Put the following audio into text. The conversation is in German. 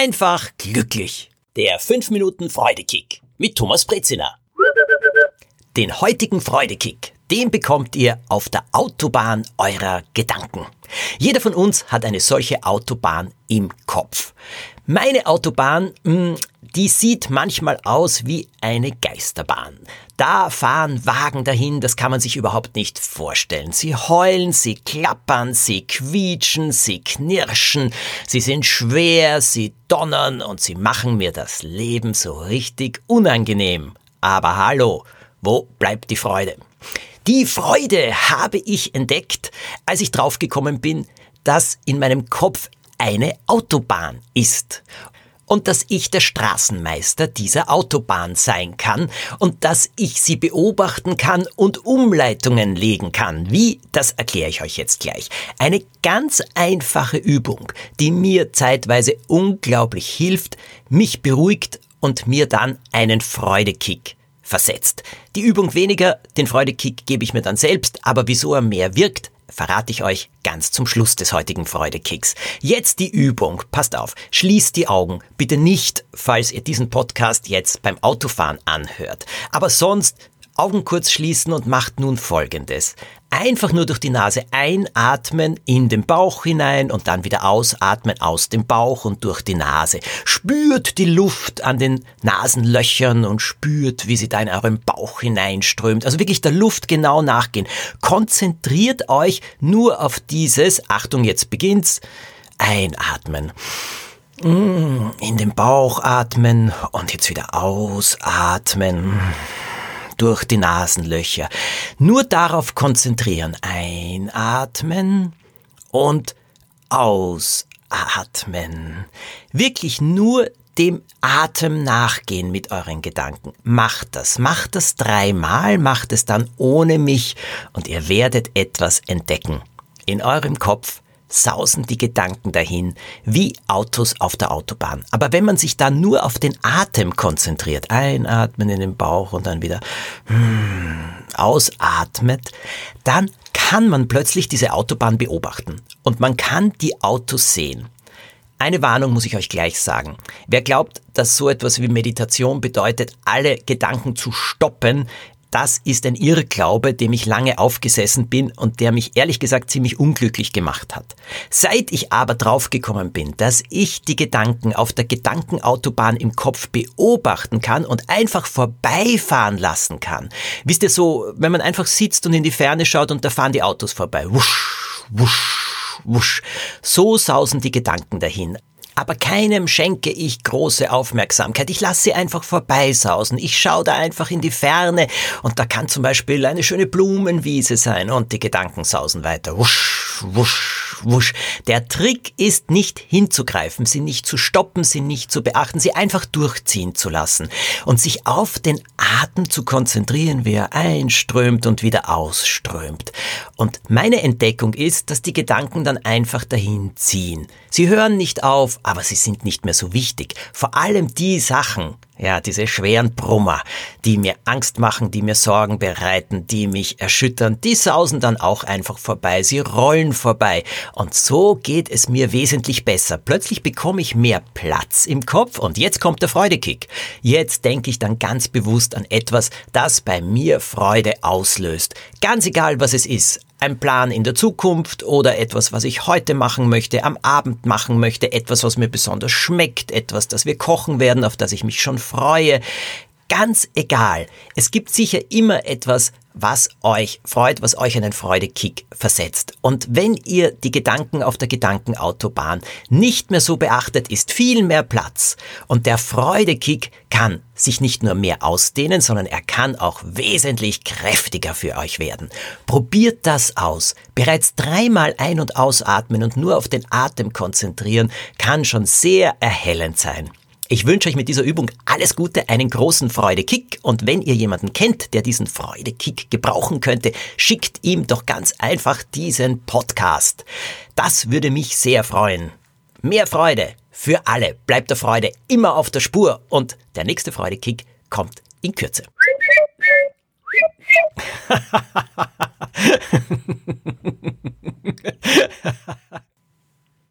einfach glücklich. Der 5 Minuten Freudekick mit Thomas Brezina. Den heutigen Freudekick, den bekommt ihr auf der Autobahn eurer Gedanken. Jeder von uns hat eine solche Autobahn im Kopf. Meine Autobahn, hm, die sieht manchmal aus wie eine Geisterbahn. Da fahren Wagen dahin, das kann man sich überhaupt nicht vorstellen. Sie heulen, sie klappern, sie quietschen, sie knirschen, sie sind schwer, sie donnern und sie machen mir das Leben so richtig unangenehm. Aber hallo, wo bleibt die Freude? Die Freude habe ich entdeckt, als ich draufgekommen bin, dass in meinem Kopf eine Autobahn ist und dass ich der Straßenmeister dieser Autobahn sein kann und dass ich sie beobachten kann und Umleitungen legen kann. Wie, das erkläre ich euch jetzt gleich. Eine ganz einfache Übung, die mir zeitweise unglaublich hilft, mich beruhigt und mir dann einen Freudekick versetzt. Die Übung weniger, den Freudekick gebe ich mir dann selbst, aber wieso er mehr wirkt, verrate ich euch ganz zum Schluss des heutigen Freudekicks. Jetzt die Übung. Passt auf. Schließt die Augen. Bitte nicht, falls ihr diesen Podcast jetzt beim Autofahren anhört. Aber sonst Augen kurz schließen und macht nun Folgendes. Einfach nur durch die Nase einatmen in den Bauch hinein und dann wieder ausatmen aus dem Bauch und durch die Nase. Spürt die Luft an den Nasenlöchern und spürt, wie sie da in euren Bauch hineinströmt. Also wirklich der Luft genau nachgehen. Konzentriert euch nur auf dieses, Achtung, jetzt beginnt's, einatmen. Mm, in den Bauch atmen und jetzt wieder ausatmen durch die Nasenlöcher. Nur darauf konzentrieren. Einatmen und ausatmen. Wirklich nur dem Atem nachgehen mit euren Gedanken. Macht das. Macht das dreimal, macht es dann ohne mich und ihr werdet etwas entdecken. In eurem Kopf sausen die Gedanken dahin, wie Autos auf der Autobahn. Aber wenn man sich dann nur auf den Atem konzentriert, einatmen in den Bauch und dann wieder hmm, ausatmet, dann kann man plötzlich diese Autobahn beobachten und man kann die Autos sehen. Eine Warnung muss ich euch gleich sagen. Wer glaubt, dass so etwas wie Meditation bedeutet, alle Gedanken zu stoppen, das ist ein Irrglaube, dem ich lange aufgesessen bin und der mich ehrlich gesagt ziemlich unglücklich gemacht hat. Seit ich aber draufgekommen bin, dass ich die Gedanken auf der Gedankenautobahn im Kopf beobachten kann und einfach vorbeifahren lassen kann. Wisst ihr so, wenn man einfach sitzt und in die Ferne schaut und da fahren die Autos vorbei. Wusch, wusch, wusch. So sausen die Gedanken dahin aber keinem schenke ich große Aufmerksamkeit. Ich lasse sie einfach vorbeisausen. Ich schaue da einfach in die Ferne und da kann zum Beispiel eine schöne Blumenwiese sein und die Gedanken sausen weiter. Wusch, wusch. Der Trick ist nicht hinzugreifen, sie nicht zu stoppen, sie nicht zu beachten, sie einfach durchziehen zu lassen und sich auf den Atem zu konzentrieren, wie er einströmt und wieder ausströmt. Und meine Entdeckung ist, dass die Gedanken dann einfach dahin ziehen. Sie hören nicht auf, aber sie sind nicht mehr so wichtig. Vor allem die Sachen, ja, diese schweren Brummer, die mir Angst machen, die mir Sorgen bereiten, die mich erschüttern, die sausen dann auch einfach vorbei, sie rollen vorbei. Und so geht es mir wesentlich besser. Plötzlich bekomme ich mehr Platz im Kopf und jetzt kommt der Freudekick. Jetzt denke ich dann ganz bewusst an etwas, das bei mir Freude auslöst. Ganz egal, was es ist ein Plan in der Zukunft oder etwas, was ich heute machen möchte, am Abend machen möchte, etwas, was mir besonders schmeckt, etwas, das wir kochen werden, auf das ich mich schon freue. Ganz egal. Es gibt sicher immer etwas, was euch freut, was euch einen Freudekick versetzt. Und wenn ihr die Gedanken auf der Gedankenautobahn nicht mehr so beachtet, ist viel mehr Platz. Und der Freudekick kann sich nicht nur mehr ausdehnen, sondern er kann auch wesentlich kräftiger für euch werden. Probiert das aus. Bereits dreimal ein- und ausatmen und nur auf den Atem konzentrieren kann schon sehr erhellend sein. Ich wünsche euch mit dieser Übung alles Gute, einen großen Freudekick und wenn ihr jemanden kennt, der diesen Freudekick gebrauchen könnte, schickt ihm doch ganz einfach diesen Podcast. Das würde mich sehr freuen. Mehr Freude für alle. Bleibt der Freude immer auf der Spur und der nächste Freudekick kommt in Kürze.